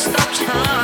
stop time.